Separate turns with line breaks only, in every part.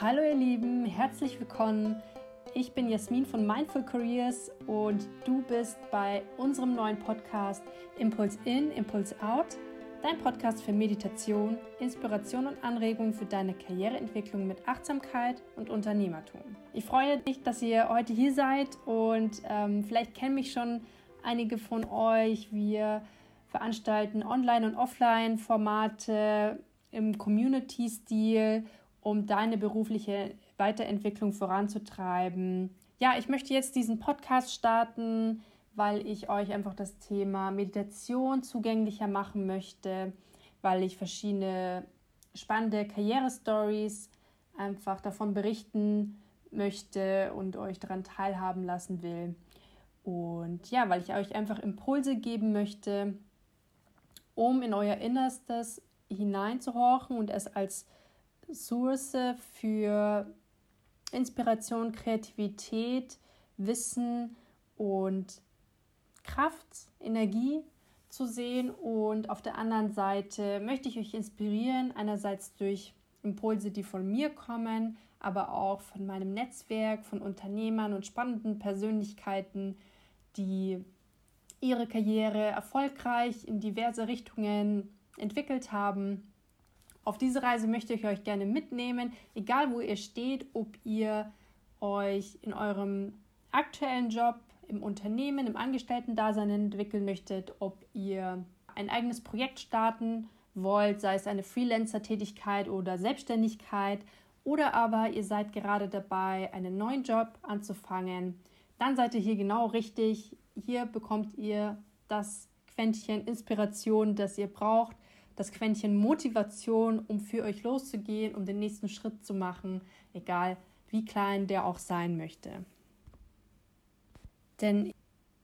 Hallo ihr Lieben, herzlich willkommen. Ich bin Jasmin von Mindful Careers und du bist bei unserem neuen Podcast Impulse In, Impulse Out, dein Podcast für Meditation, Inspiration und Anregung für deine Karriereentwicklung mit Achtsamkeit und Unternehmertum. Ich freue mich, dass ihr heute hier seid und ähm, vielleicht kennen mich schon einige von euch. Wir veranstalten Online- und Offline-Formate im Community-Stil, um deine berufliche Weiterentwicklung voranzutreiben. Ja, ich möchte jetzt diesen Podcast starten, weil ich euch einfach das Thema Meditation zugänglicher machen möchte, weil ich verschiedene spannende Karrierestories einfach davon berichten möchte und euch daran teilhaben lassen will. Und ja, weil ich euch einfach Impulse geben möchte, um in euer Innerstes hineinzuhorchen und es als Source für Inspiration, Kreativität, Wissen und Kraft, Energie zu sehen. Und auf der anderen Seite möchte ich euch inspirieren, einerseits durch Impulse, die von mir kommen, aber auch von meinem Netzwerk, von Unternehmern und spannenden Persönlichkeiten, die ihre Karriere erfolgreich in diverse Richtungen entwickelt haben. Auf diese Reise möchte ich euch gerne mitnehmen, egal wo ihr steht, ob ihr euch in eurem aktuellen Job, im Unternehmen, im Angestellten-Dasein entwickeln möchtet, ob ihr ein eigenes Projekt starten wollt, sei es eine Freelancer-Tätigkeit oder Selbstständigkeit, oder aber ihr seid gerade dabei, einen neuen Job anzufangen, dann seid ihr hier genau richtig. Hier bekommt ihr das Quäntchen Inspiration, das ihr braucht, das Quäntchen Motivation, um für euch loszugehen, um den nächsten Schritt zu machen, egal wie klein der auch sein möchte. Denn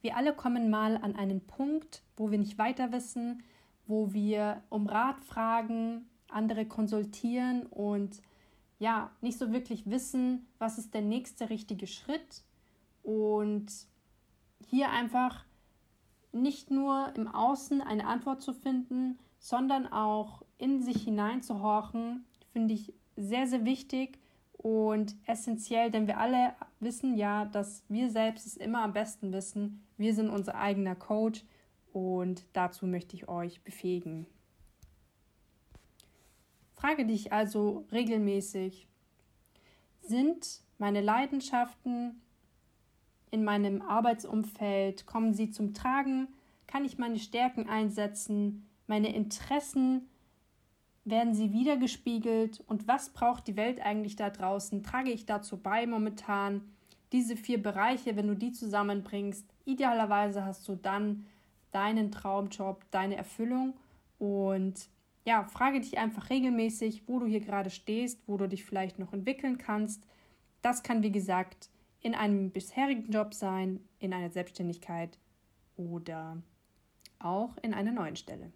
wir alle kommen mal an einen Punkt, wo wir nicht weiter wissen, wo wir um Rat fragen, andere konsultieren und ja, nicht so wirklich wissen, was ist der nächste richtige Schritt und hier einfach nicht nur im Außen eine Antwort zu finden, sondern auch in sich hineinzuhorchen, finde ich sehr, sehr wichtig und essentiell, denn wir alle wissen ja, dass wir selbst es immer am besten wissen. Wir sind unser eigener Coach und dazu möchte ich euch befähigen. Frage dich also regelmäßig, sind meine Leidenschaften in meinem Arbeitsumfeld, kommen sie zum Tragen, kann ich meine Stärken einsetzen, meine Interessen, werden sie wiedergespiegelt und was braucht die Welt eigentlich da draußen? Trage ich dazu bei momentan? Diese vier Bereiche, wenn du die zusammenbringst, idealerweise hast du dann deinen Traumjob, deine Erfüllung und ja, frage dich einfach regelmäßig, wo du hier gerade stehst, wo du dich vielleicht noch entwickeln kannst. Das kann, wie gesagt, in einem bisherigen Job sein, in einer Selbstständigkeit oder auch in einer neuen Stelle.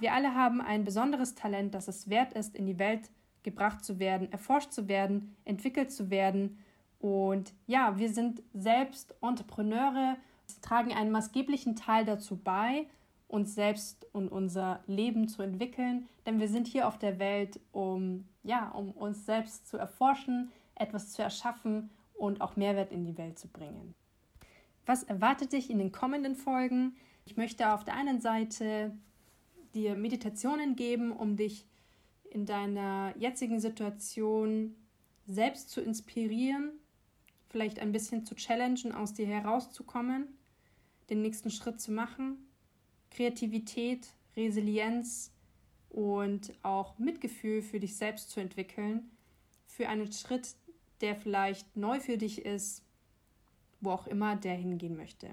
Wir alle haben ein besonderes Talent, das es wert ist, in die Welt gebracht zu werden, erforscht zu werden, entwickelt zu werden. Und ja, wir sind selbst Entrepreneure, tragen einen maßgeblichen Teil dazu bei, uns selbst und unser Leben zu entwickeln, denn wir sind hier auf der Welt, um ja, um uns selbst zu erforschen, etwas zu erschaffen und auch Mehrwert in die Welt zu bringen. Was erwartet dich in den kommenden Folgen? Ich möchte auf der einen Seite dir Meditationen geben, um dich in deiner jetzigen Situation selbst zu inspirieren, vielleicht ein bisschen zu challengen, aus dir herauszukommen, den nächsten Schritt zu machen Kreativität, Resilienz und auch Mitgefühl für dich selbst zu entwickeln, für einen Schritt, der vielleicht neu für dich ist, wo auch immer der hingehen möchte.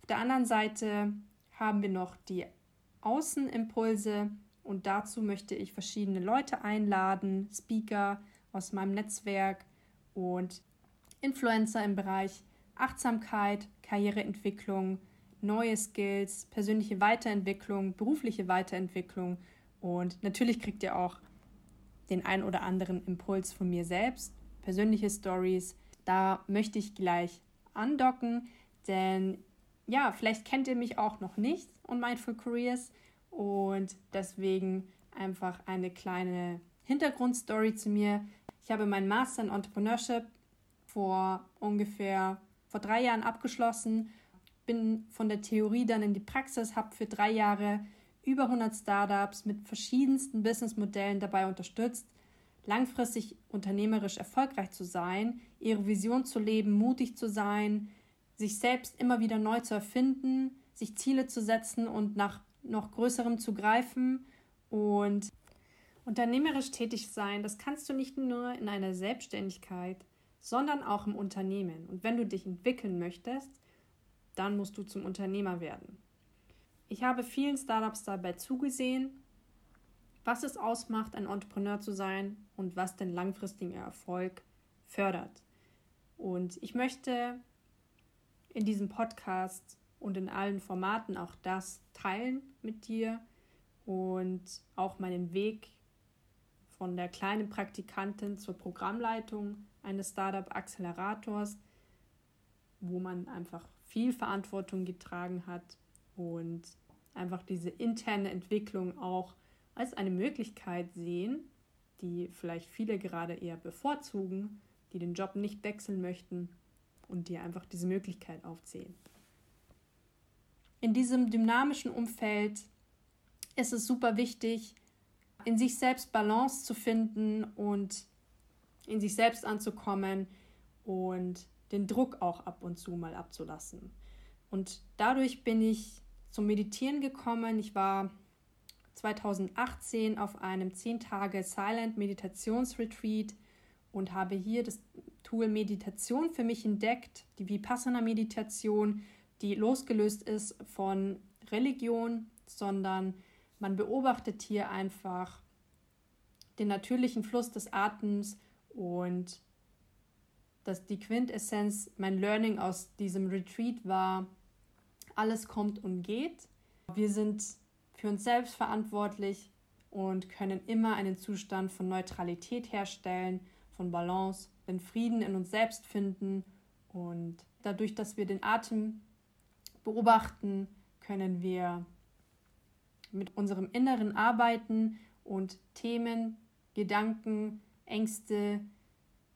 Auf der anderen Seite haben wir noch die Außenimpulse und dazu möchte ich verschiedene Leute einladen, Speaker aus meinem Netzwerk und Influencer im Bereich Achtsamkeit, Karriereentwicklung, neue Skills, persönliche Weiterentwicklung, berufliche Weiterentwicklung und natürlich kriegt ihr auch den ein oder anderen Impuls von mir selbst, persönliche Stories. Da möchte ich gleich andocken, denn ja, vielleicht kennt ihr mich auch noch nicht und Mindful Careers und deswegen einfach eine kleine Hintergrundstory zu mir. Ich habe meinen Master in Entrepreneurship vor ungefähr vor drei Jahren abgeschlossen, bin von der Theorie dann in die Praxis, habe für drei Jahre über 100 Startups mit verschiedensten Businessmodellen dabei unterstützt, langfristig unternehmerisch erfolgreich zu sein, ihre Vision zu leben, mutig zu sein, sich selbst immer wieder neu zu erfinden, sich Ziele zu setzen und nach noch größerem zu greifen und unternehmerisch tätig sein, das kannst du nicht nur in einer Selbstständigkeit, sondern auch im Unternehmen. Und wenn du dich entwickeln möchtest, dann musst du zum Unternehmer werden. Ich habe vielen Startups dabei zugesehen, was es ausmacht, ein Entrepreneur zu sein und was den langfristigen Erfolg fördert. Und ich möchte in diesem Podcast und in allen Formaten auch das teilen mit dir und auch meinen Weg von der kleinen Praktikantin zur Programmleitung eines Startup-Accelerators, wo man einfach viel Verantwortung getragen hat und einfach diese interne Entwicklung auch als eine Möglichkeit sehen, die vielleicht viele gerade eher bevorzugen, die den Job nicht wechseln möchten und dir einfach diese Möglichkeit aufzählen. In diesem dynamischen Umfeld ist es super wichtig, in sich selbst Balance zu finden und in sich selbst anzukommen und den Druck auch ab und zu mal abzulassen. Und dadurch bin ich zum Meditieren gekommen. Ich war 2018 auf einem 10 Tage Silent Meditationsretreat und habe hier das Tool Meditation für mich entdeckt, die Vipassana Meditation, die losgelöst ist von Religion, sondern man beobachtet hier einfach den natürlichen Fluss des Atems und dass die Quintessenz, mein Learning aus diesem Retreat war, alles kommt und geht. Wir sind für uns selbst verantwortlich und können immer einen Zustand von Neutralität herstellen, von Balance, den Frieden in uns selbst finden und dadurch, dass wir den Atem beobachten, können wir mit unserem Inneren arbeiten und Themen, Gedanken, Ängste,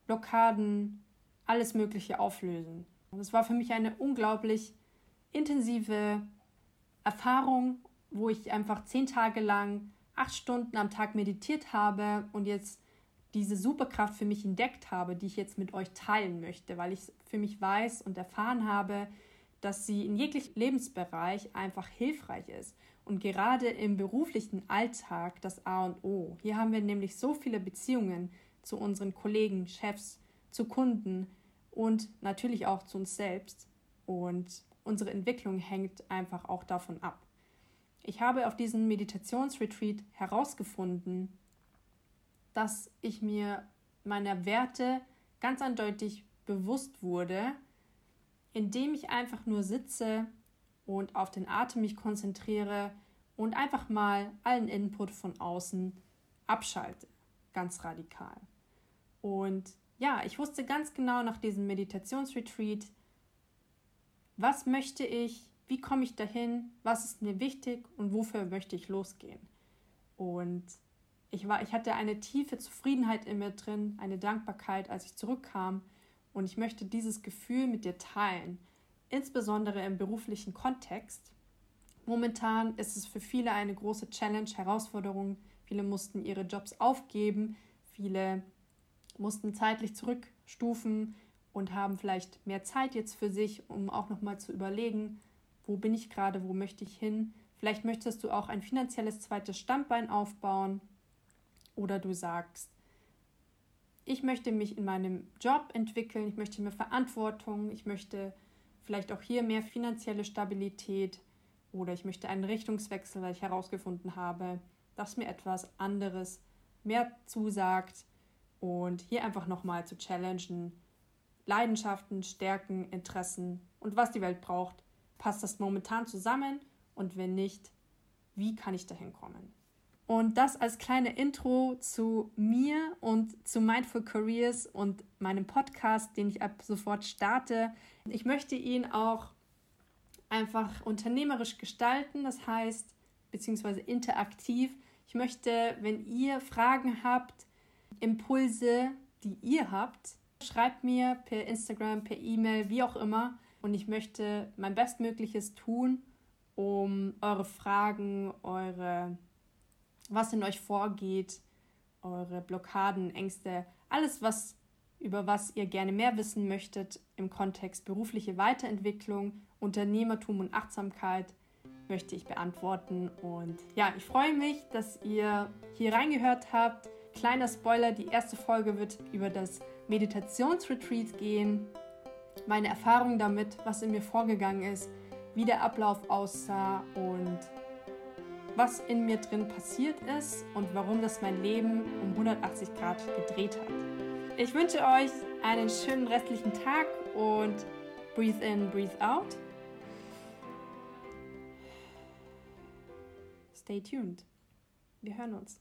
Blockaden, alles Mögliche auflösen. Es war für mich eine unglaublich intensive Erfahrung, wo ich einfach zehn Tage lang acht Stunden am Tag meditiert habe und jetzt diese Superkraft für mich entdeckt habe, die ich jetzt mit euch teilen möchte, weil ich für mich weiß und erfahren habe, dass sie in jeglichem Lebensbereich einfach hilfreich ist. Und gerade im beruflichen Alltag das A und O. Hier haben wir nämlich so viele Beziehungen zu unseren Kollegen, Chefs, zu Kunden und natürlich auch zu uns selbst. Und unsere Entwicklung hängt einfach auch davon ab. Ich habe auf diesem Meditationsretreat herausgefunden, dass ich mir meiner Werte ganz eindeutig bewusst wurde, indem ich einfach nur sitze und auf den Atem mich konzentriere und einfach mal allen Input von außen abschalte, ganz radikal. Und ja, ich wusste ganz genau nach diesem Meditationsretreat, was möchte ich, wie komme ich dahin, was ist mir wichtig und wofür möchte ich losgehen. Und ich, war, ich hatte eine tiefe Zufriedenheit in mir drin, eine Dankbarkeit, als ich zurückkam. Und ich möchte dieses Gefühl mit dir teilen, insbesondere im beruflichen Kontext. Momentan ist es für viele eine große Challenge, Herausforderung. Viele mussten ihre Jobs aufgeben, viele mussten zeitlich zurückstufen und haben vielleicht mehr Zeit jetzt für sich, um auch nochmal zu überlegen, wo bin ich gerade, wo möchte ich hin. Vielleicht möchtest du auch ein finanzielles zweites Standbein aufbauen oder du sagst, ich möchte mich in meinem Job entwickeln, ich möchte mehr Verantwortung, ich möchte vielleicht auch hier mehr finanzielle Stabilität oder ich möchte einen Richtungswechsel, weil ich herausgefunden habe, dass mir etwas anderes mehr zusagt. Und hier einfach nochmal zu challengen, Leidenschaften, Stärken, Interessen und was die Welt braucht, passt das momentan zusammen? Und wenn nicht, wie kann ich dahin kommen? Und das als kleine Intro zu mir und zu Mindful Careers und meinem Podcast, den ich ab sofort starte. Ich möchte ihn auch einfach unternehmerisch gestalten, das heißt, beziehungsweise interaktiv. Ich möchte, wenn ihr Fragen habt, Impulse, die ihr habt. Schreibt mir per Instagram, per E-Mail, wie auch immer. Und ich möchte mein Bestmögliches tun, um eure Fragen, eure, was in euch vorgeht, eure Blockaden, Ängste, alles, was über was ihr gerne mehr wissen möchtet im Kontext berufliche Weiterentwicklung, Unternehmertum und Achtsamkeit, möchte ich beantworten. Und ja, ich freue mich, dass ihr hier reingehört habt. Kleiner Spoiler, die erste Folge wird über das Meditationsretreat gehen, meine Erfahrung damit, was in mir vorgegangen ist, wie der Ablauf aussah und was in mir drin passiert ist und warum das mein Leben um 180 Grad gedreht hat. Ich wünsche euch einen schönen restlichen Tag und breathe in, breathe out. Stay tuned. Wir hören uns.